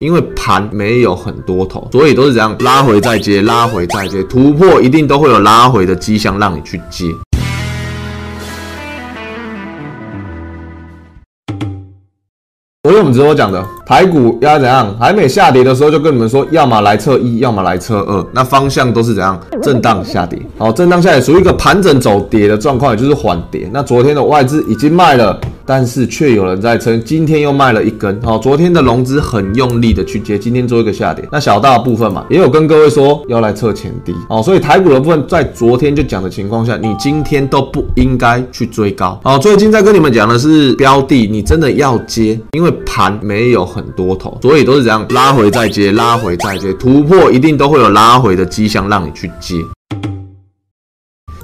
因为盘没有很多头，所以都是这样拉回再接，拉回再接，突破一定都会有拉回的迹象让你去接。昨天我们直播讲的台股要怎样？还没下跌的时候就跟你们说，要么来测一，要么来测二，那方向都是怎样？震荡下跌。好，震荡下跌属于一个盘整走跌的状况，也就是缓跌。那昨天的外资已经卖了。但是却有人在撑，今天又卖了一根。好，昨天的融资很用力的去接，今天做一个下跌。那小大部分嘛，也有跟各位说要来测前低。哦，所以台股的部分在昨天就讲的情况下，你今天都不应该去追高。好，最近在跟你们讲的是标的，你真的要接，因为盘没有很多头，所以都是这样拉回再接，拉回再接，突破一定都会有拉回的迹象让你去接。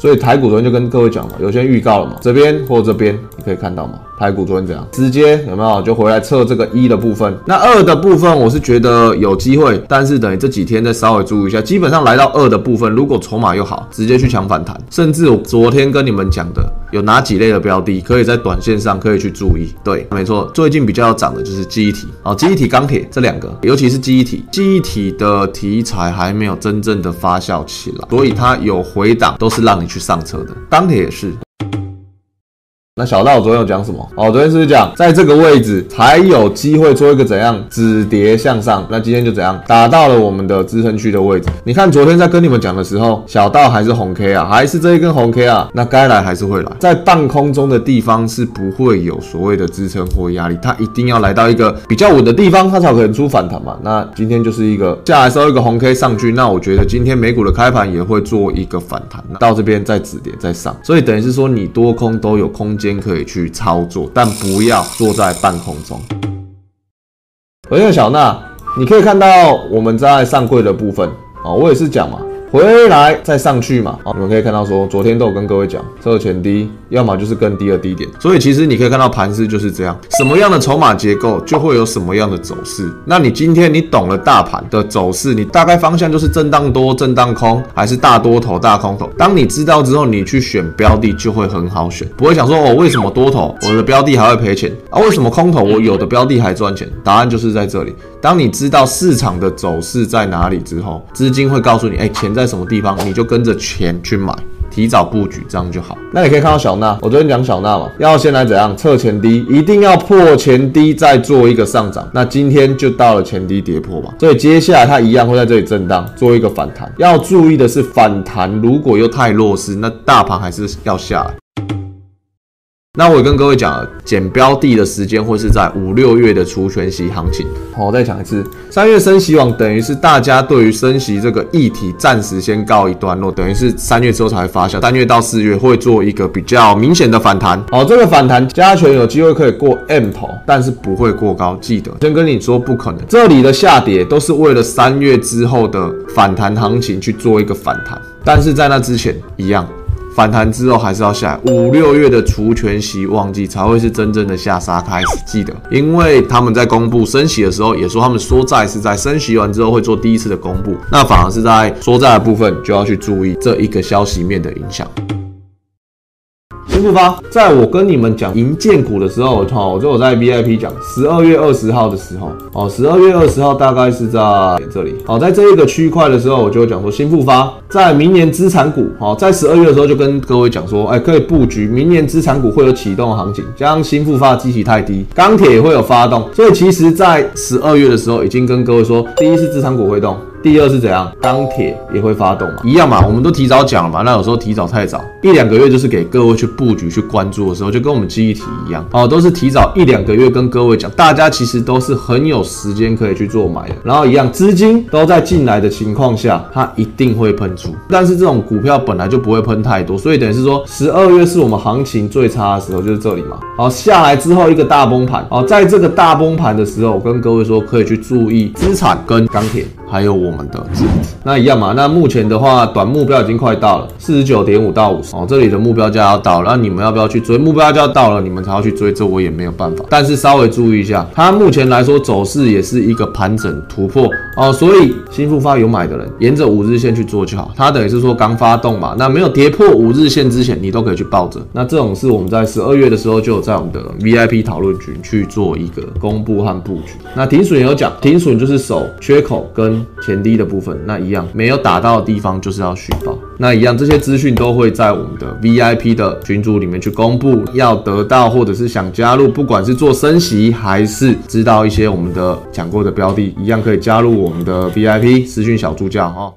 所以台股昨天就跟各位讲嘛，有些预告了嘛，这边或这边你可以看到嘛。台股昨天怎样？直接有没有就回来测这个一的部分？那二的部分我是觉得有机会，但是等于这几天再稍微注意一下。基本上来到二的部分，如果筹码又好，直接去抢反弹。甚至我昨天跟你们讲的，有哪几类的标的可以在短线上可以去注意？对，没错，最近比较要涨的就是记忆体啊，记忆体、钢铁这两个，尤其是记忆体，记忆体的题材还没有真正的发酵起来，所以它有回档都是让你去上车的。钢铁也是。那小道昨天有讲什么？哦，昨天是不是讲在这个位置才有机会做一个怎样止跌向上？那今天就怎样打到了我们的支撑区的位置？你看昨天在跟你们讲的时候，小道还是红 K 啊，还是这一根红 K 啊？那该来还是会来，在半空中的地方是不会有所谓的支撑或压力，它一定要来到一个比较稳的地方，它才可能出反弹嘛。那今天就是一个下来收一个红 K 上去，那我觉得今天美股的开盘也会做一个反弹，到这边再止跌再上，所以等于是说你多空都有空间。间可以去操作，但不要坐在半空中。我叫小娜，你可以看到我们在上柜的部分啊，我也是讲嘛。回来再上去嘛，好，你们可以看到说，昨天都有跟各位讲，这个前低，要么就是更低的低点，所以其实你可以看到盘势就是这样，什么样的筹码结构就会有什么样的走势。那你今天你懂了大盘的走势，你大概方向就是震荡多、震荡空，还是大多头、大空头。当你知道之后，你去选标的就会很好选，不会想说哦，为什么多头我的标的还会赔钱啊？为什么空头我有的标的还赚钱？答案就是在这里。当你知道市场的走势在哪里之后，资金会告诉你，哎，钱在。在什么地方，你就跟着钱去买，提早布局，这样就好。那你可以看到小娜，我昨天讲小娜嘛，要先来怎样测前低，一定要破前低再做一个上涨。那今天就到了前低跌破嘛，所以接下来它一样会在这里震荡，做一个反弹。要注意的是，反弹如果又太弱势，那大盘还是要下来。那我跟各位讲，减标的的时间会是在五六月的除权息行情。好，我再讲一次，三月升息网等于是大家对于升息这个议题暂时先告一段落，等于是三月之后才会发酵。三月到四月会做一个比较明显的反弹。好，这个反弹加权有机会可以过 M 头，但是不会过高。记得先跟你说不可能，这里的下跌都是为了三月之后的反弹行情去做一个反弹，但是在那之前一样。反弹之后还是要下来，五六月的除权息旺季才会是真正的下杀开始。记得，因为他们在公布升息的时候，也说他们说债是在升息完之后会做第一次的公布，那反而是在说债的部分就要去注意这一个消息面的影响。新复发，在我跟你们讲银建股的时候，哈，我就我在 VIP 讲十二月二十号的时候，哦，十二月二十号大概是在这里，好，在这一个区块的时候，我就讲说新复发在明年资产股，好，在十二月的时候就跟各位讲说，哎，可以布局明年资产股会有启动行情，加上新复发的基期太低，钢铁也会有发动，所以其实在十二月的时候已经跟各位说，第一是资产股会动。第二是怎样，钢铁也会发动嘛，一样嘛，我们都提早讲了嘛。那有时候提早太早，一两个月就是给各位去布局、去关注的时候，就跟我们记忆体一样哦，都是提早一两个月跟各位讲，大家其实都是很有时间可以去做买的。然后一样，资金都在进来的情况下，它一定会喷出。但是这种股票本来就不会喷太多，所以等于是说，十二月是我们行情最差的时候，就是这里嘛。好，下来之后一个大崩盘。好，在这个大崩盘的时候，我跟各位说，可以去注意资产跟钢铁。还有我们的字体。那一样嘛，那目前的话，短目标已经快到了四十九点五到五十哦，这里的目标价要到了，那你们要不要去追？目标价到了，你们才要去追，这我也没有办法。但是稍微注意一下，它目前来说走势也是一个盘整突破哦，所以新复发有买的人，沿着五日线去做就好。它等于是说刚发动嘛，那没有跌破五日线之前，你都可以去抱着。那这种是我们在十二月的时候就有在我们的 VIP 讨论群去做一个公布和布局。那停损也有讲，停损就是守缺口跟前低的部分，那一样没有打到的地方就是要续报。那一样这些资讯都会在我们的 VIP 的群组里面去公布。要得到或者是想加入，不管是做升息还是知道一些我们的讲过的标的，一样可以加入我们的 VIP 私讯小助教哈。